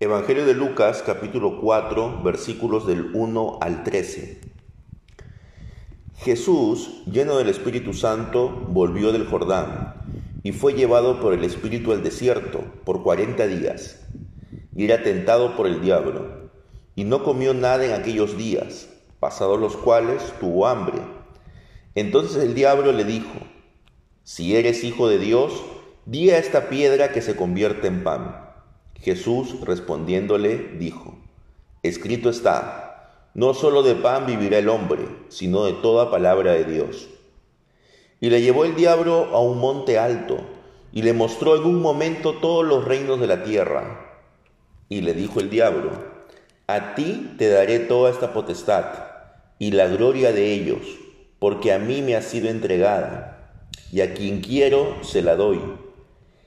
Evangelio de Lucas capítulo 4 versículos del 1 al 13. Jesús, lleno del Espíritu Santo, volvió del Jordán y fue llevado por el Espíritu al desierto por cuarenta días y era tentado por el diablo y no comió nada en aquellos días, pasados los cuales tuvo hambre. Entonces el diablo le dijo, si eres hijo de Dios, di a esta piedra que se convierta en pan. Jesús respondiéndole dijo, escrito está, no solo de pan vivirá el hombre, sino de toda palabra de Dios. Y le llevó el diablo a un monte alto, y le mostró en un momento todos los reinos de la tierra. Y le dijo el diablo, a ti te daré toda esta potestad, y la gloria de ellos, porque a mí me ha sido entregada, y a quien quiero se la doy.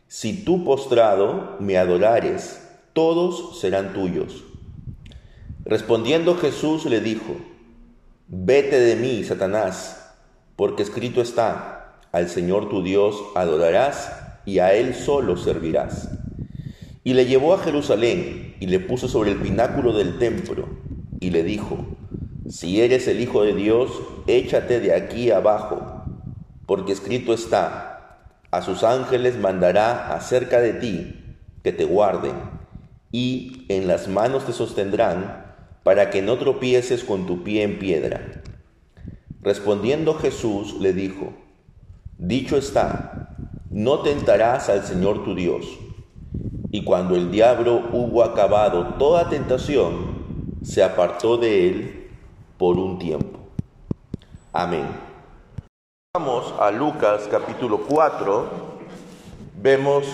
Si tú postrado me adorares, todos serán tuyos. Respondiendo Jesús le dijo, Vete de mí, Satanás, porque escrito está, al Señor tu Dios adorarás y a Él solo servirás. Y le llevó a Jerusalén y le puso sobre el pináculo del templo y le dijo, Si eres el Hijo de Dios, échate de aquí abajo, porque escrito está, a sus ángeles mandará acerca de ti que te guarden, y en las manos te sostendrán para que no tropieces con tu pie en piedra. Respondiendo Jesús le dijo, Dicho está, no tentarás al Señor tu Dios. Y cuando el diablo hubo acabado toda tentación, se apartó de él por un tiempo. Amén. Vamos a Lucas capítulo 4, vemos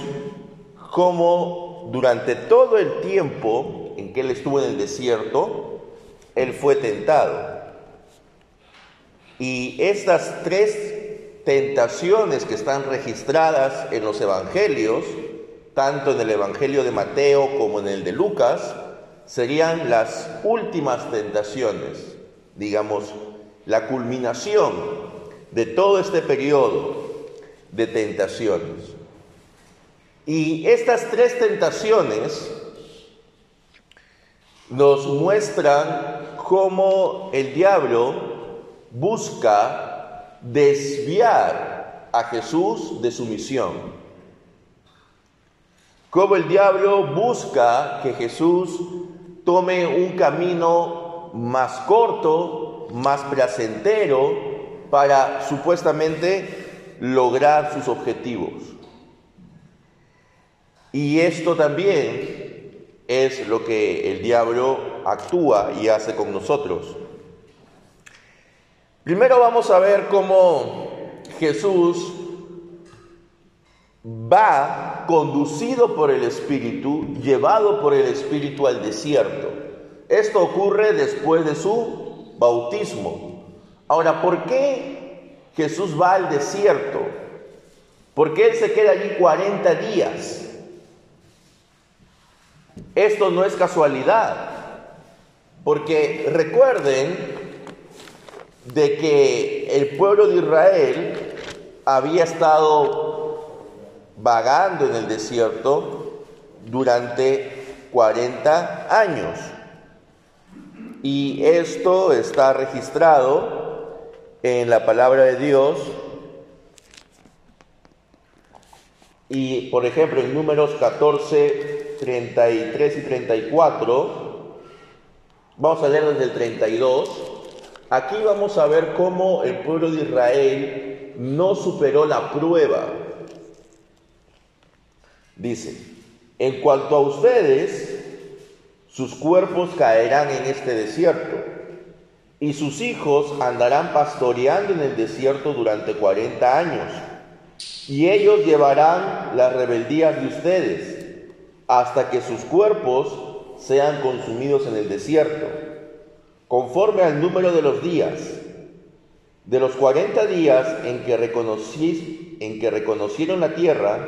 cómo durante todo el tiempo en que él estuvo en el desierto, él fue tentado. Y estas tres tentaciones que están registradas en los evangelios, tanto en el evangelio de Mateo como en el de Lucas, serían las últimas tentaciones, digamos, la culminación de todo este periodo de tentaciones. Y estas tres tentaciones nos muestran cómo el diablo busca desviar a Jesús de su misión. Cómo el diablo busca que Jesús tome un camino más corto, más placentero, para supuestamente lograr sus objetivos. Y esto también es lo que el diablo actúa y hace con nosotros. Primero vamos a ver cómo Jesús va conducido por el Espíritu, llevado por el Espíritu al desierto. Esto ocurre después de su bautismo. Ahora, ¿por qué Jesús va al desierto? ¿Por qué Él se queda allí 40 días? Esto no es casualidad, porque recuerden de que el pueblo de Israel había estado vagando en el desierto durante 40 años. Y esto está registrado en la palabra de Dios. Y por ejemplo, en números 14, 33 y 34, vamos a leer desde el 32. Aquí vamos a ver cómo el pueblo de Israel no superó la prueba. Dice, en cuanto a ustedes, sus cuerpos caerán en este desierto y sus hijos andarán pastoreando en el desierto durante 40 años, y ellos llevarán las rebeldías de ustedes hasta que sus cuerpos sean consumidos en el desierto, conforme al número de los días. De los 40 días en que, en que reconocieron la tierra,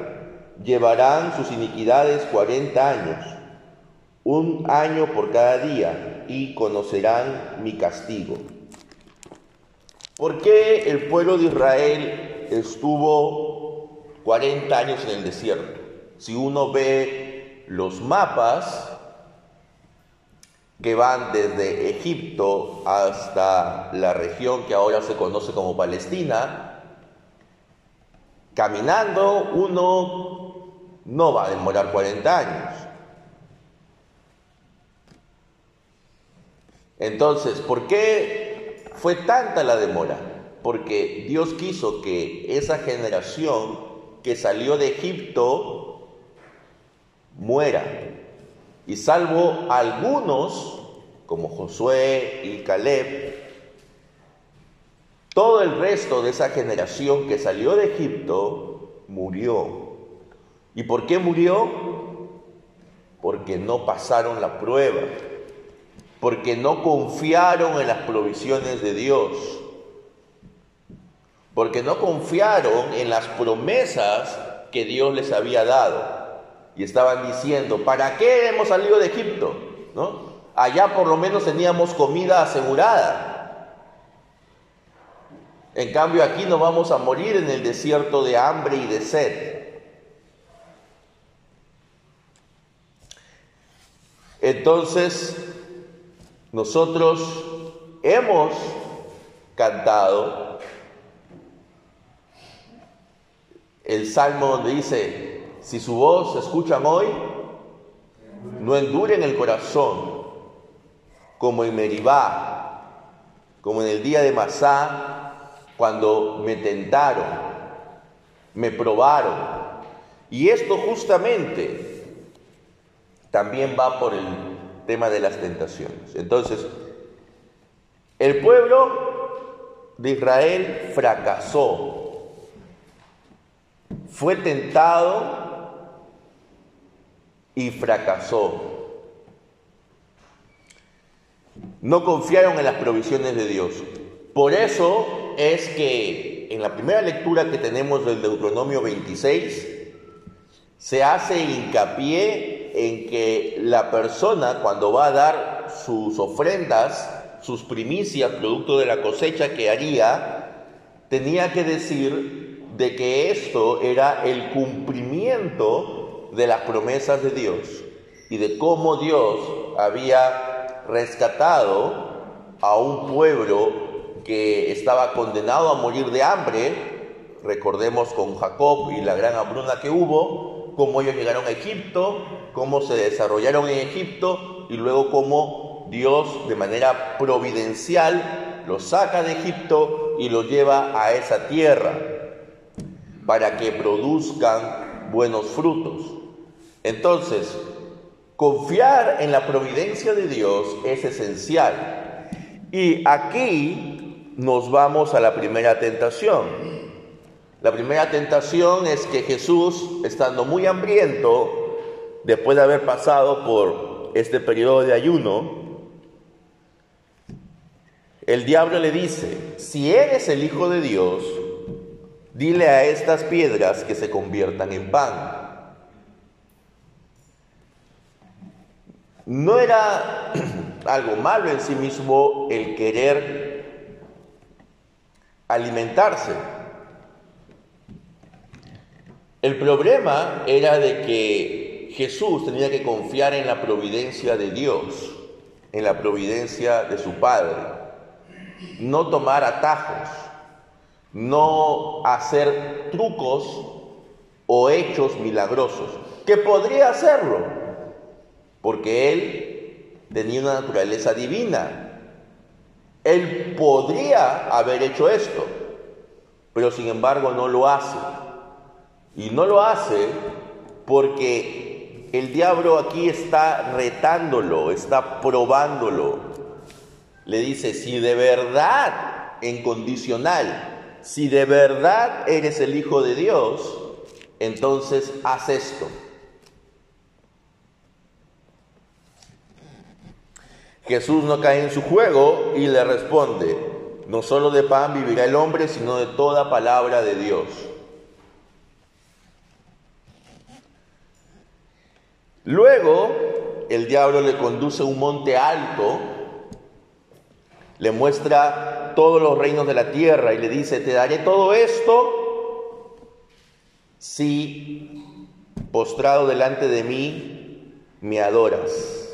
llevarán sus iniquidades 40 años un año por cada día, y conocerán mi castigo. ¿Por qué el pueblo de Israel estuvo 40 años en el desierto? Si uno ve los mapas, que van desde Egipto hasta la región que ahora se conoce como Palestina, caminando uno no va a demorar 40 años. Entonces, ¿por qué fue tanta la demora? Porque Dios quiso que esa generación que salió de Egipto muera. Y salvo algunos, como Josué y Caleb, todo el resto de esa generación que salió de Egipto murió. ¿Y por qué murió? Porque no pasaron la prueba porque no confiaron en las provisiones de Dios, porque no confiaron en las promesas que Dios les había dado. Y estaban diciendo, ¿para qué hemos salido de Egipto? ¿No? Allá por lo menos teníamos comida asegurada. En cambio aquí nos vamos a morir en el desierto de hambre y de sed. Entonces, nosotros hemos cantado el salmo donde dice, si su voz escuchan hoy, no enduren el corazón, como en Meribá, como en el día de Masá, cuando me tentaron, me probaron. Y esto justamente también va por el tema de las tentaciones. Entonces, el pueblo de Israel fracasó, fue tentado y fracasó. No confiaron en las provisiones de Dios. Por eso es que en la primera lectura que tenemos del Deuteronomio 26, se hace hincapié en que la persona cuando va a dar sus ofrendas, sus primicias, producto de la cosecha que haría, tenía que decir de que esto era el cumplimiento de las promesas de Dios y de cómo Dios había rescatado a un pueblo que estaba condenado a morir de hambre, recordemos con Jacob y la gran hambruna que hubo, cómo ellos llegaron a Egipto, cómo se desarrollaron en Egipto y luego cómo Dios de manera providencial los saca de Egipto y los lleva a esa tierra para que produzcan buenos frutos. Entonces, confiar en la providencia de Dios es esencial. Y aquí nos vamos a la primera tentación. La primera tentación es que Jesús, estando muy hambriento, después de haber pasado por este periodo de ayuno, el diablo le dice, si eres el Hijo de Dios, dile a estas piedras que se conviertan en pan. No era algo malo en sí mismo el querer alimentarse, el problema era de que Jesús tenía que confiar en la providencia de Dios, en la providencia de su Padre, no tomar atajos, no hacer trucos o hechos milagrosos, que podría hacerlo, porque Él tenía una naturaleza divina. Él podría haber hecho esto, pero sin embargo no lo hace. Y no lo hace porque el diablo aquí está retándolo, está probándolo. Le dice, si de verdad, en condicional, si de verdad eres el Hijo de Dios, entonces haz esto. Jesús no cae en su juego y le responde, no solo de pan vivirá el hombre, sino de toda palabra de Dios. Luego, el diablo le conduce a un monte alto, le muestra todos los reinos de la tierra y le dice, te daré todo esto si postrado delante de mí me adoras.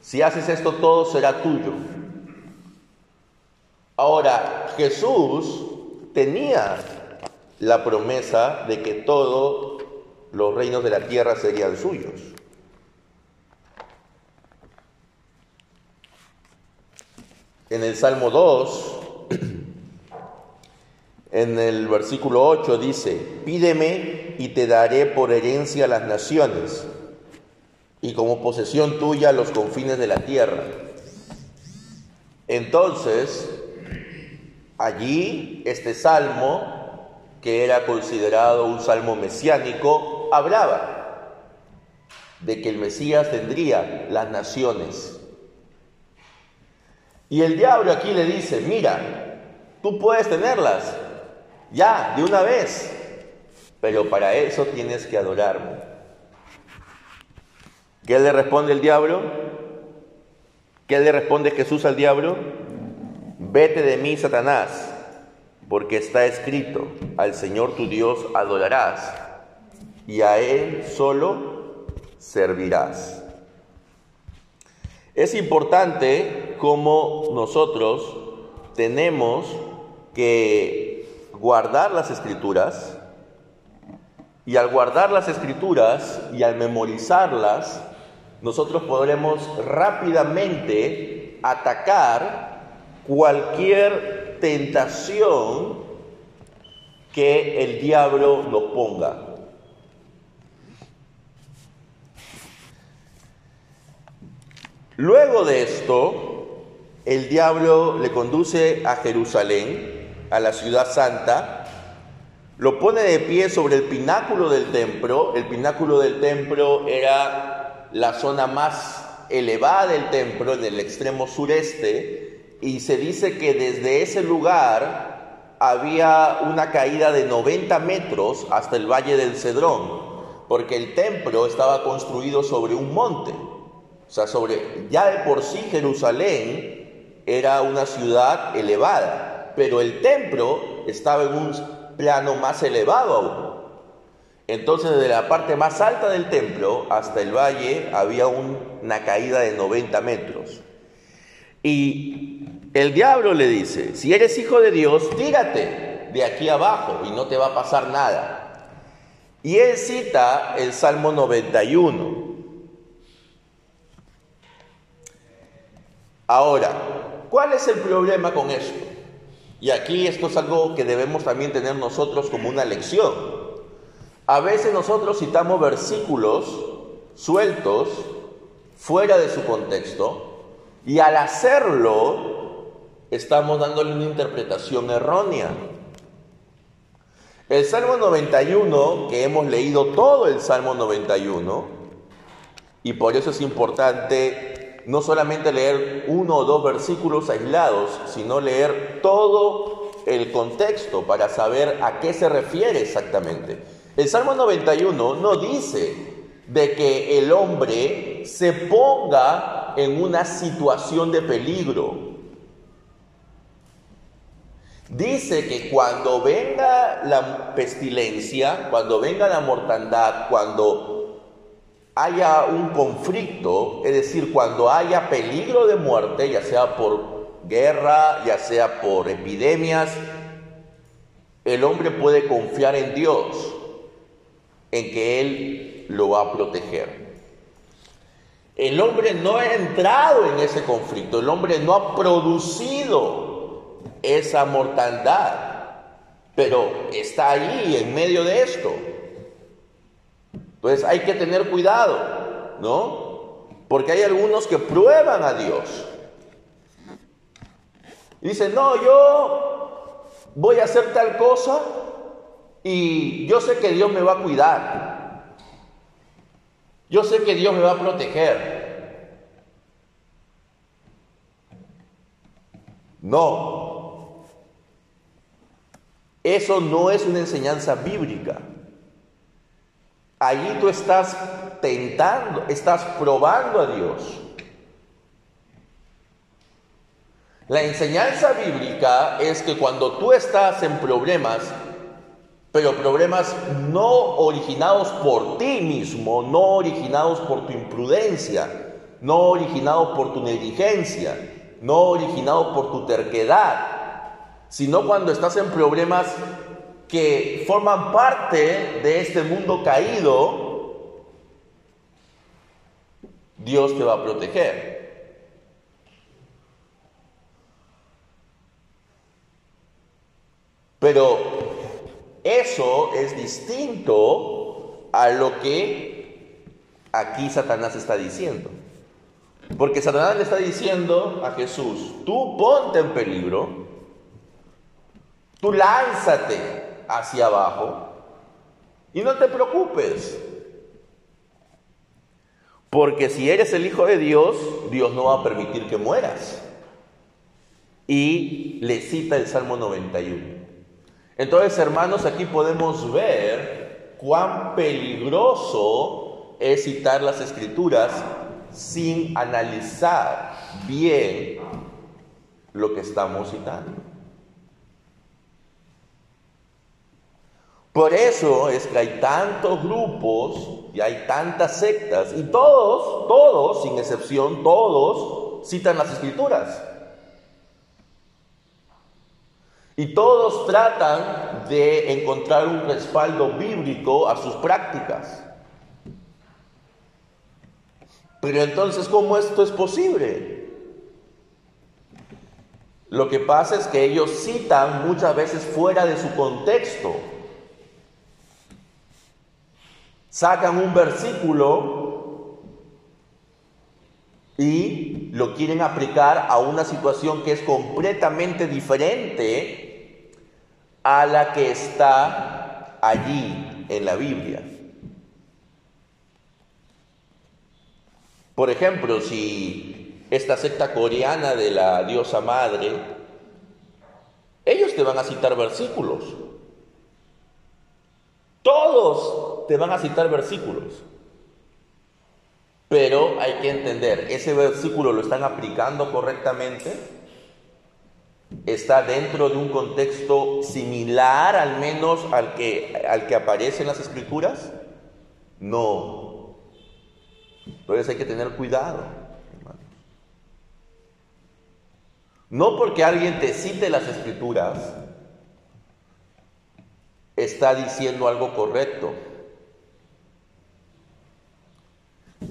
Si haces esto, todo será tuyo. Ahora, Jesús tenía la promesa de que todos los reinos de la tierra serían suyos. En el Salmo 2, en el versículo 8 dice, pídeme y te daré por herencia las naciones y como posesión tuya los confines de la tierra. Entonces, allí este salmo, que era considerado un salmo mesiánico, hablaba de que el Mesías tendría las naciones. Y el diablo aquí le dice, mira, tú puedes tenerlas, ya, de una vez. Pero para eso tienes que adorarme. ¿Qué le responde el diablo? ¿Qué le responde Jesús al diablo? Vete de mí, Satanás, porque está escrito, al Señor tu Dios adorarás y a Él solo servirás. Es importante como nosotros tenemos que guardar las escrituras y al guardar las escrituras y al memorizarlas, nosotros podremos rápidamente atacar cualquier tentación que el diablo nos ponga. Luego de esto, el diablo le conduce a Jerusalén a la ciudad santa, lo pone de pie sobre el pináculo del templo. El pináculo del templo era la zona más elevada del templo, en el extremo sureste, y se dice que desde ese lugar había una caída de 90 metros hasta el valle del Cedrón, porque el templo estaba construido sobre un monte. O sea, sobre, ya de por sí Jerusalén era una ciudad elevada pero el templo estaba en un plano más elevado aún. Entonces, desde la parte más alta del templo hasta el valle había una caída de 90 metros. Y el diablo le dice, si eres hijo de Dios, tírate de aquí abajo y no te va a pasar nada. Y él cita el Salmo 91. Ahora, ¿cuál es el problema con esto? Y aquí esto es algo que debemos también tener nosotros como una lección. A veces nosotros citamos versículos sueltos, fuera de su contexto, y al hacerlo estamos dándole una interpretación errónea. El Salmo 91, que hemos leído todo el Salmo 91, y por eso es importante no solamente leer uno o dos versículos aislados, sino leer todo el contexto para saber a qué se refiere exactamente. El Salmo 91 no dice de que el hombre se ponga en una situación de peligro. Dice que cuando venga la pestilencia, cuando venga la mortandad, cuando haya un conflicto, es decir, cuando haya peligro de muerte, ya sea por guerra, ya sea por epidemias, el hombre puede confiar en Dios, en que Él lo va a proteger. El hombre no ha entrado en ese conflicto, el hombre no ha producido esa mortandad, pero está ahí en medio de esto. Entonces hay que tener cuidado, ¿no? Porque hay algunos que prueban a Dios. Y dicen, no, yo voy a hacer tal cosa y yo sé que Dios me va a cuidar. Yo sé que Dios me va a proteger. No. Eso no es una enseñanza bíblica. Allí tú estás tentando, estás probando a Dios. La enseñanza bíblica es que cuando tú estás en problemas, pero problemas no originados por ti mismo, no originados por tu imprudencia, no originado por tu negligencia, no originado por tu terquedad, sino cuando estás en problemas que forman parte de este mundo caído, Dios te va a proteger. Pero eso es distinto a lo que aquí Satanás está diciendo. Porque Satanás le está diciendo a Jesús, tú ponte en peligro, tú lánzate hacia abajo y no te preocupes. Porque si eres el Hijo de Dios, Dios no va a permitir que mueras. Y le cita el Salmo 91. Entonces, hermanos, aquí podemos ver cuán peligroso es citar las escrituras sin analizar bien lo que estamos citando. Por eso es que hay tantos grupos y hay tantas sectas y todos, todos, sin excepción, todos citan las escrituras. Y todos tratan de encontrar un respaldo bíblico a sus prácticas. Pero entonces, ¿cómo esto es posible? Lo que pasa es que ellos citan muchas veces fuera de su contexto. Sacan un versículo y lo quieren aplicar a una situación que es completamente diferente a la que está allí en la Biblia. Por ejemplo, si esta secta coreana de la diosa madre, ellos te van a citar versículos. Todos te van a citar versículos. Pero hay que entender, ¿ese versículo lo están aplicando correctamente? está dentro de un contexto similar al menos al que, al que aparece en las escrituras? No. Entonces hay que tener cuidado, No porque alguien te cite las escrituras, está diciendo algo correcto.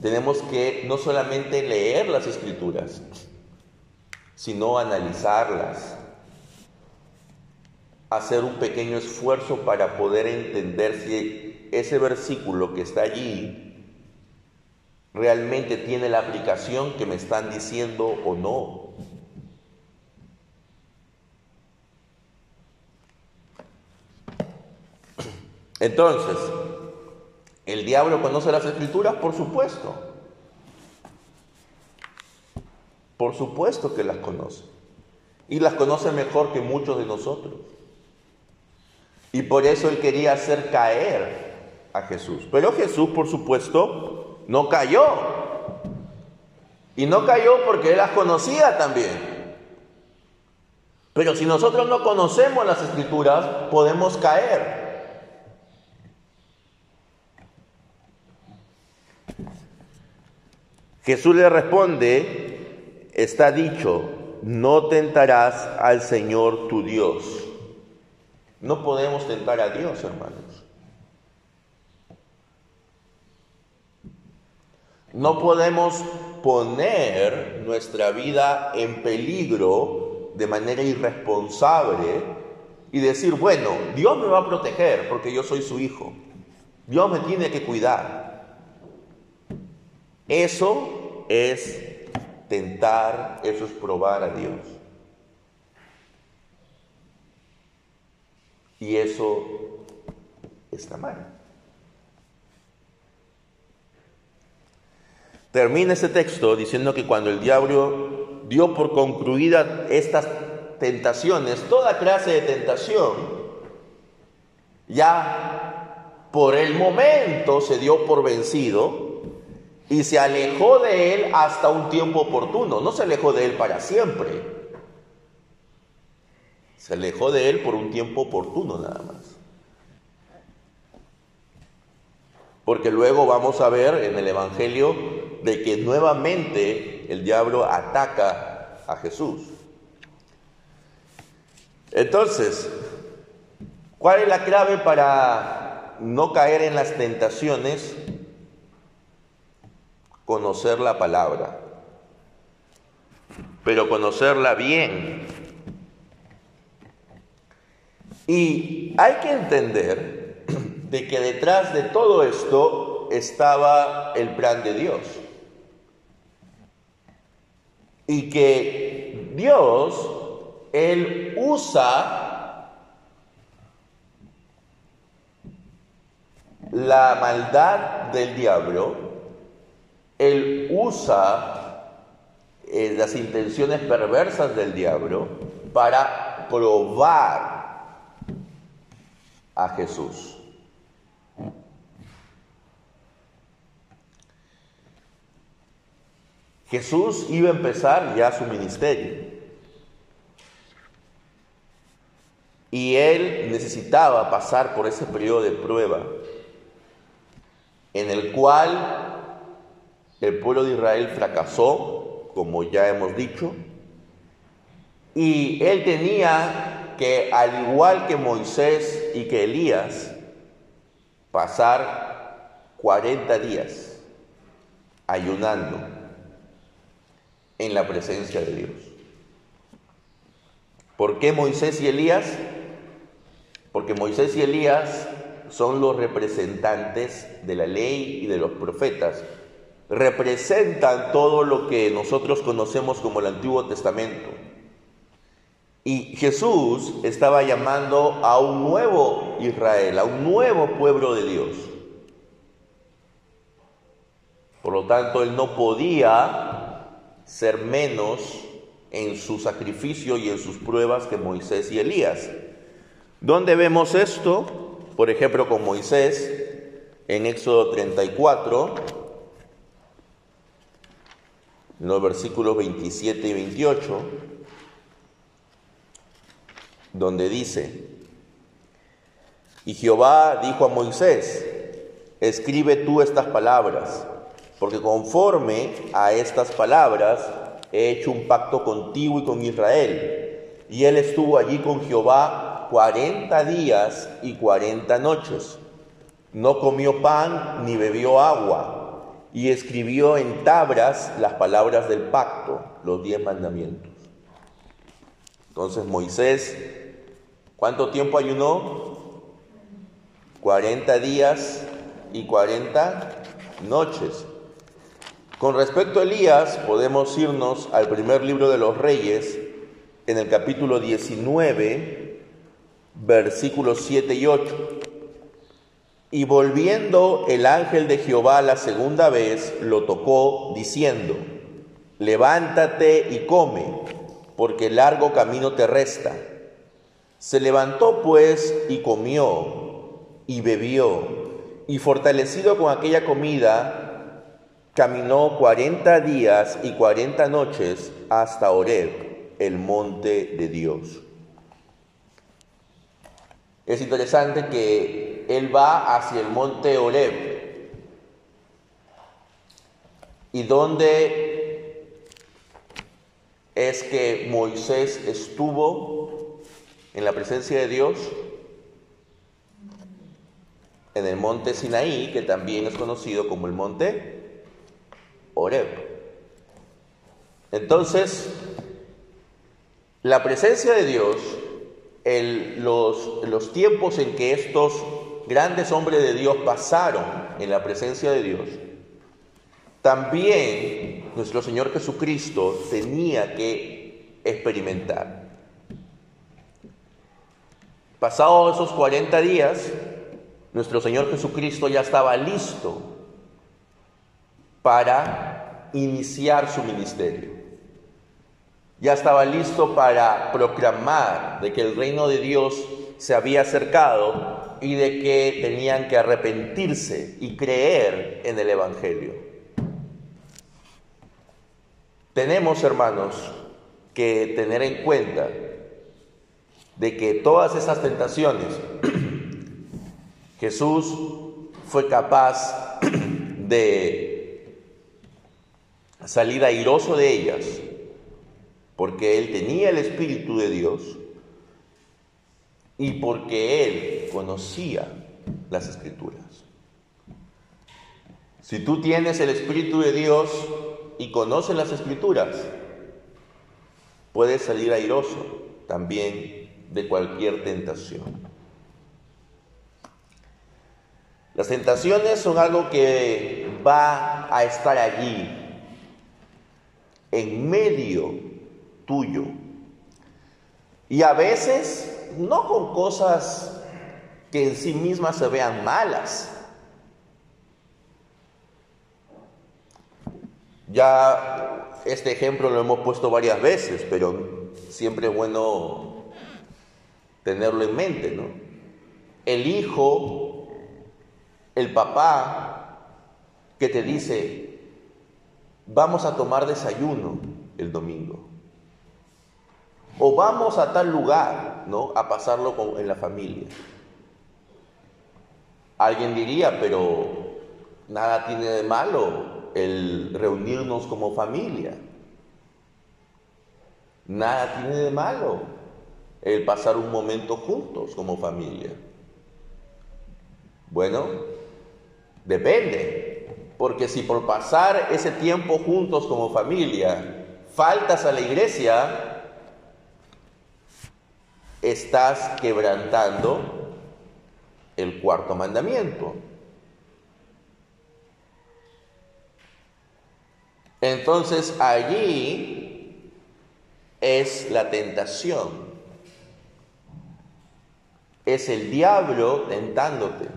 Tenemos que no solamente leer las escrituras, sino analizarlas, hacer un pequeño esfuerzo para poder entender si ese versículo que está allí realmente tiene la aplicación que me están diciendo o no. Entonces, ¿el diablo conoce las escrituras? Por supuesto. Por supuesto que las conoce. Y las conoce mejor que muchos de nosotros. Y por eso él quería hacer caer a Jesús. Pero Jesús, por supuesto, no cayó. Y no cayó porque él las conocía también. Pero si nosotros no conocemos las escrituras, podemos caer. Jesús le responde, está dicho, no tentarás al Señor tu Dios. No podemos tentar a Dios, hermanos. No podemos poner nuestra vida en peligro de manera irresponsable y decir, bueno, Dios me va a proteger porque yo soy su hijo. Dios me tiene que cuidar. Eso es Tentar, eso es probar a Dios. Y eso está mal. Termina ese texto diciendo que cuando el diablo dio por concluida estas tentaciones, toda clase de tentación, ya por el momento se dio por vencido y se alejó de él hasta un tiempo oportuno, no se alejó de él para siempre. Se alejó de él por un tiempo oportuno nada más. Porque luego vamos a ver en el Evangelio de que nuevamente el diablo ataca a Jesús. Entonces, ¿cuál es la clave para no caer en las tentaciones? Conocer la palabra, pero conocerla bien. Y hay que entender de que detrás de todo esto estaba el plan de Dios. Y que Dios él usa la maldad del diablo, él usa eh, las intenciones perversas del diablo para probar a Jesús. Jesús iba a empezar ya su ministerio. Y él necesitaba pasar por ese periodo de prueba en el cual el pueblo de Israel fracasó, como ya hemos dicho, y él tenía que, al igual que Moisés y que Elías, pasar 40 días ayunando en la presencia de Dios. ¿Por qué Moisés y Elías? Porque Moisés y Elías son los representantes de la ley y de los profetas. Representan todo lo que nosotros conocemos como el Antiguo Testamento. Y Jesús estaba llamando a un nuevo Israel, a un nuevo pueblo de Dios. Por lo tanto, él no podía ser menos en su sacrificio y en sus pruebas que Moisés y Elías. ¿Dónde vemos esto? Por ejemplo, con Moisés en Éxodo 34, los versículos 27 y 28, donde dice, y Jehová dijo a Moisés, escribe tú estas palabras, porque conforme a estas palabras he hecho un pacto contigo y con Israel. Y él estuvo allí con Jehová 40 días y 40 noches. No comió pan ni bebió agua y escribió en tablas las palabras del pacto, los diez mandamientos. Entonces Moisés, ¿cuánto tiempo ayunó? 40 días y 40 noches. Con respecto a Elías, podemos irnos al primer libro de los reyes, en el capítulo 19, versículos 7 y 8. Y volviendo el ángel de Jehová la segunda vez, lo tocó, diciendo, levántate y come, porque largo camino te resta. Se levantó pues y comió y bebió, y fortalecido con aquella comida, caminó cuarenta días y cuarenta noches hasta Oreb, el monte de Dios. Es interesante que él va hacia el monte Oreb. ¿Y dónde es que Moisés estuvo en la presencia de Dios? En el monte Sinaí, que también es conocido como el monte Oreb. Entonces, la presencia de Dios los, los tiempos en que estos grandes hombres de Dios pasaron en la presencia de Dios, también nuestro Señor Jesucristo tenía que experimentar. Pasados esos 40 días, nuestro Señor Jesucristo ya estaba listo para iniciar su ministerio ya estaba listo para proclamar de que el reino de Dios se había acercado y de que tenían que arrepentirse y creer en el Evangelio. Tenemos, hermanos, que tener en cuenta de que todas esas tentaciones Jesús fue capaz de salir airoso de ellas, porque él tenía el Espíritu de Dios y porque él conocía las Escrituras. Si tú tienes el Espíritu de Dios y conoces las Escrituras, puedes salir airoso también de cualquier tentación. Las tentaciones son algo que va a estar allí, en medio tuyo. Y a veces no con cosas que en sí mismas se vean malas. Ya este ejemplo lo hemos puesto varias veces, pero siempre es bueno tenerlo en mente, ¿no? El hijo el papá que te dice, vamos a tomar desayuno el domingo. O vamos a tal lugar, ¿no? A pasarlo en la familia. Alguien diría, pero nada tiene de malo el reunirnos como familia. Nada tiene de malo el pasar un momento juntos como familia. Bueno, Depende, porque si por pasar ese tiempo juntos como familia faltas a la iglesia, estás quebrantando el cuarto mandamiento. Entonces allí es la tentación. Es el diablo tentándote.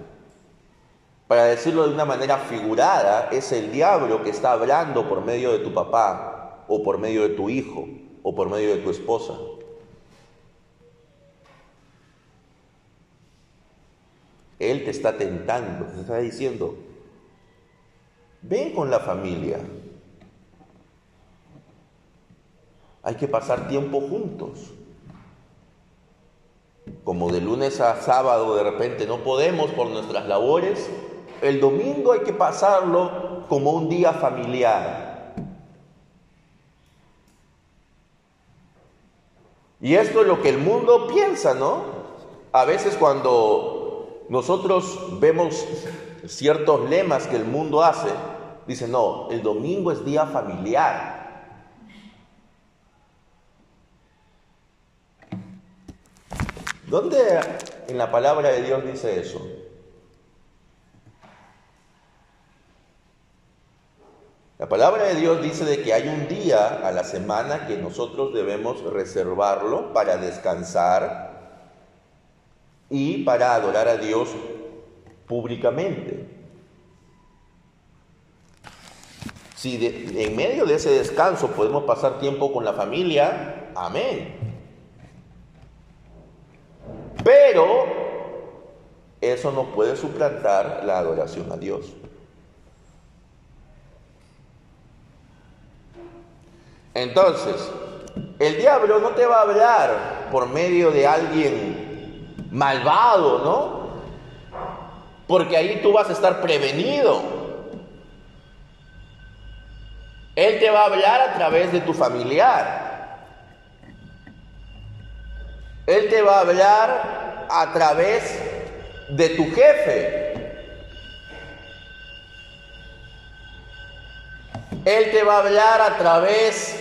Para decirlo de una manera figurada, es el diablo que está hablando por medio de tu papá o por medio de tu hijo o por medio de tu esposa. Él te está tentando, te está diciendo, ven con la familia. Hay que pasar tiempo juntos. Como de lunes a sábado de repente no podemos por nuestras labores, el domingo hay que pasarlo como un día familiar. Y esto es lo que el mundo piensa, ¿no? A veces cuando nosotros vemos ciertos lemas que el mundo hace, dice, no, el domingo es día familiar. ¿Dónde en la palabra de Dios dice eso? La palabra de Dios dice de que hay un día a la semana que nosotros debemos reservarlo para descansar y para adorar a Dios públicamente. Si en medio de ese descanso podemos pasar tiempo con la familia, amén. Pero eso no puede suplantar la adoración a Dios. Entonces, el diablo no te va a hablar por medio de alguien malvado, ¿no? Porque ahí tú vas a estar prevenido. Él te va a hablar a través de tu familiar. Él te va a hablar a través de tu jefe. Él te va a hablar a través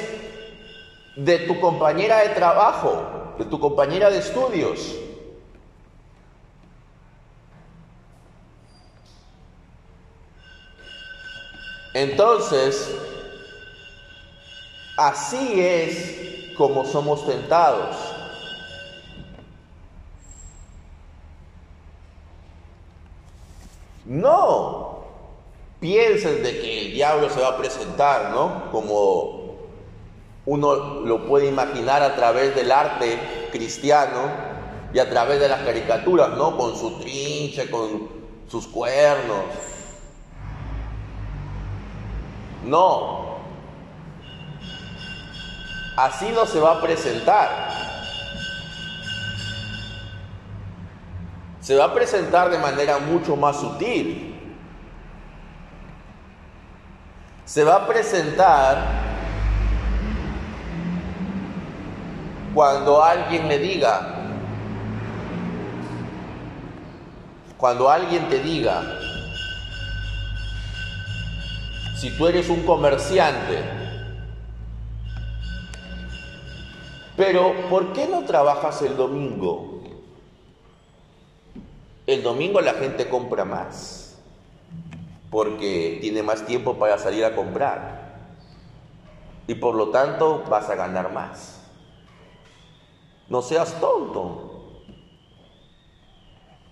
de tu compañera de trabajo, de tu compañera de estudios. Entonces, así es como somos tentados. No pienses de que el diablo se va a presentar, ¿no? Como uno lo puede imaginar a través del arte cristiano y a través de las caricaturas, ¿no? Con su trinche, con sus cuernos. No. Así no se va a presentar. Se va a presentar de manera mucho más sutil. se va a presentar cuando alguien le diga, cuando alguien te diga, si tú eres un comerciante, pero ¿por qué no trabajas el domingo? El domingo la gente compra más, porque tiene más tiempo para salir a comprar. Y por lo tanto vas a ganar más. No seas tonto.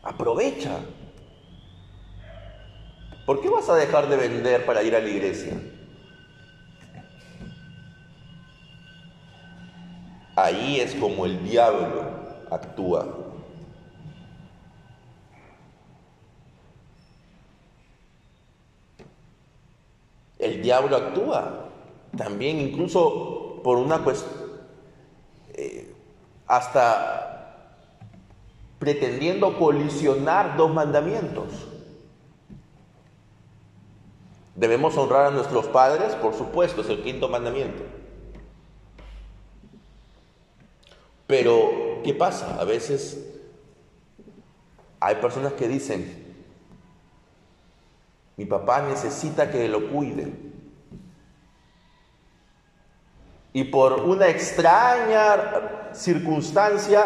Aprovecha. ¿Por qué vas a dejar de vender para ir a la iglesia? Ahí es como el diablo actúa. El diablo actúa también incluso por una cuestión, eh, hasta pretendiendo colisionar dos mandamientos. Debemos honrar a nuestros padres, por supuesto, es el quinto mandamiento. Pero, ¿qué pasa? A veces hay personas que dicen, mi papá necesita que lo cuide. Y por una extraña circunstancia,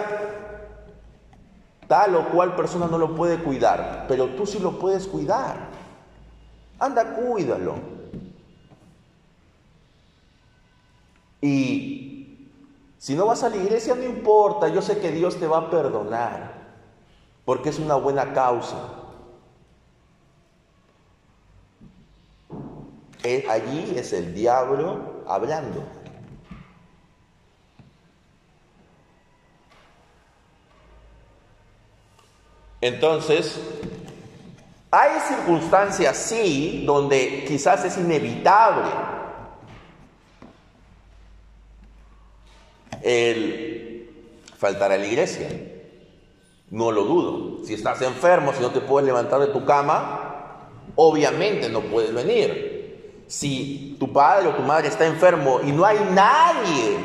tal o cual persona no lo puede cuidar, pero tú sí lo puedes cuidar. Anda, cuídalo. Y si no vas a la iglesia, no importa, yo sé que Dios te va a perdonar, porque es una buena causa. Eh, allí es el diablo hablando. Entonces, hay circunstancias, sí, donde quizás es inevitable el faltar a la iglesia. No lo dudo. Si estás enfermo, si no te puedes levantar de tu cama, obviamente no puedes venir. Si tu padre o tu madre está enfermo y no hay nadie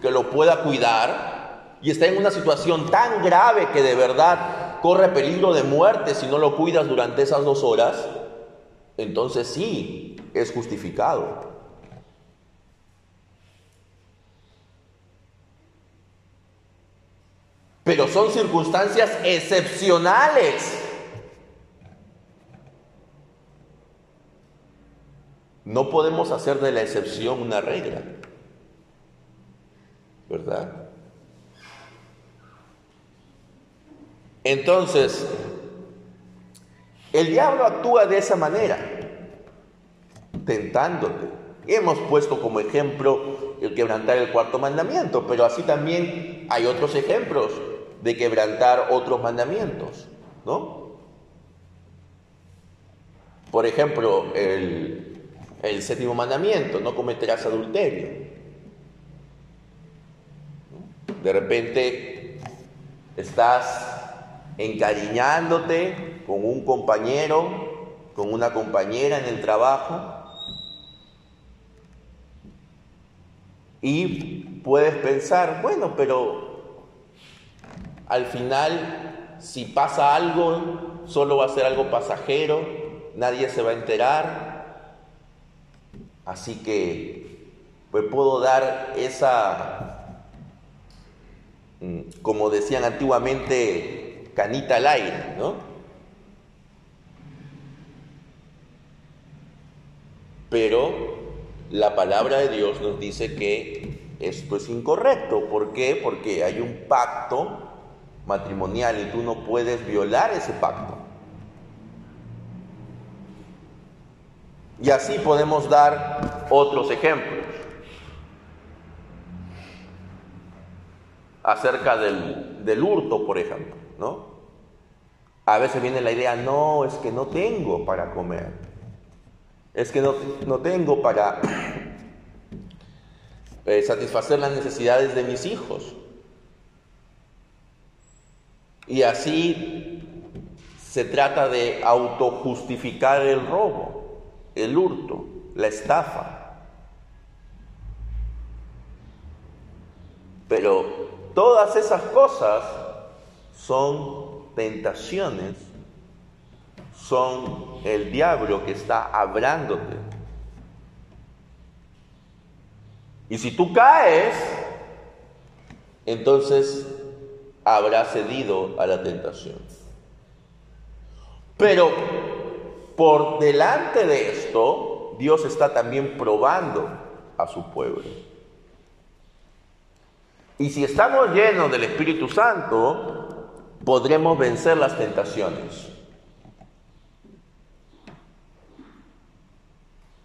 que lo pueda cuidar y está en una situación tan grave que de verdad corre peligro de muerte si no lo cuidas durante esas dos horas, entonces sí es justificado. Pero son circunstancias excepcionales. No podemos hacer de la excepción una regla. ¿Verdad? Entonces, el diablo actúa de esa manera, tentándote. Hemos puesto como ejemplo el quebrantar el cuarto mandamiento, pero así también hay otros ejemplos de quebrantar otros mandamientos, ¿no? Por ejemplo, el, el séptimo mandamiento, no cometerás adulterio. De repente estás encariñándote con un compañero, con una compañera en el trabajo. Y puedes pensar, bueno, pero al final, si pasa algo, solo va a ser algo pasajero, nadie se va a enterar. Así que, pues puedo dar esa, mm, como decían antiguamente, canita al aire, ¿no? Pero la palabra de Dios nos dice que esto es incorrecto. ¿Por qué? Porque hay un pacto matrimonial y tú no puedes violar ese pacto. Y así podemos dar otros ejemplos acerca del, del hurto, por ejemplo, ¿no? A veces viene la idea, no, es que no tengo para comer. Es que no, tengo para eh, satisfacer las necesidades de mis hijos. Y así se trata de autojustificar el robo, el hurto, la estafa. Pero todas esas cosas son tentaciones, son el diablo que está hablándote. Y si tú caes, entonces habrás cedido a la tentación. Pero por delante de esto, Dios está también probando a su pueblo. Y si estamos llenos del Espíritu Santo, podremos vencer las tentaciones.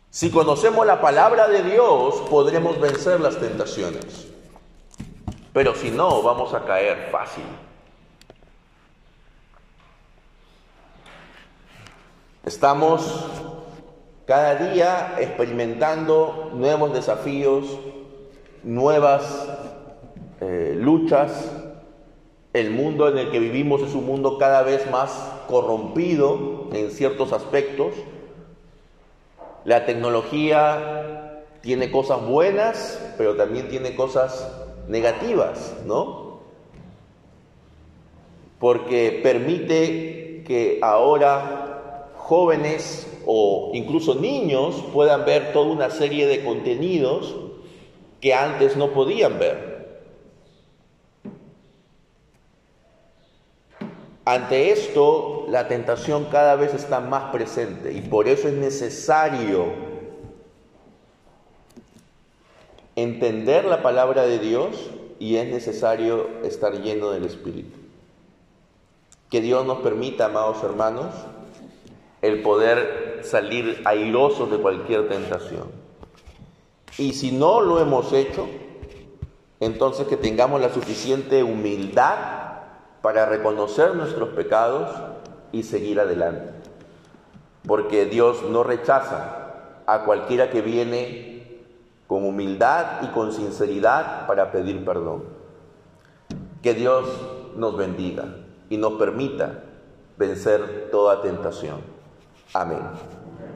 Si conocemos la palabra de Dios, podremos vencer las tentaciones. Pero si no, vamos a caer fácil. Estamos cada día experimentando nuevos desafíos, nuevas eh, luchas. El mundo en el que vivimos es un mundo cada vez más corrompido en ciertos aspectos. La tecnología tiene cosas buenas, pero también tiene cosas negativas, ¿no? Porque permite que ahora jóvenes o incluso niños puedan ver toda una serie de contenidos que antes no podían ver. Ante esto, la tentación cada vez está más presente y por eso es necesario entender la palabra de Dios y es necesario estar lleno del Espíritu. Que Dios nos permita, amados hermanos, el poder salir airosos de cualquier tentación. Y si no lo hemos hecho, entonces que tengamos la suficiente humildad para reconocer nuestros pecados y seguir adelante. Porque Dios no rechaza a cualquiera que viene con humildad y con sinceridad para pedir perdón. Que Dios nos bendiga y nos permita vencer toda tentación. Amén.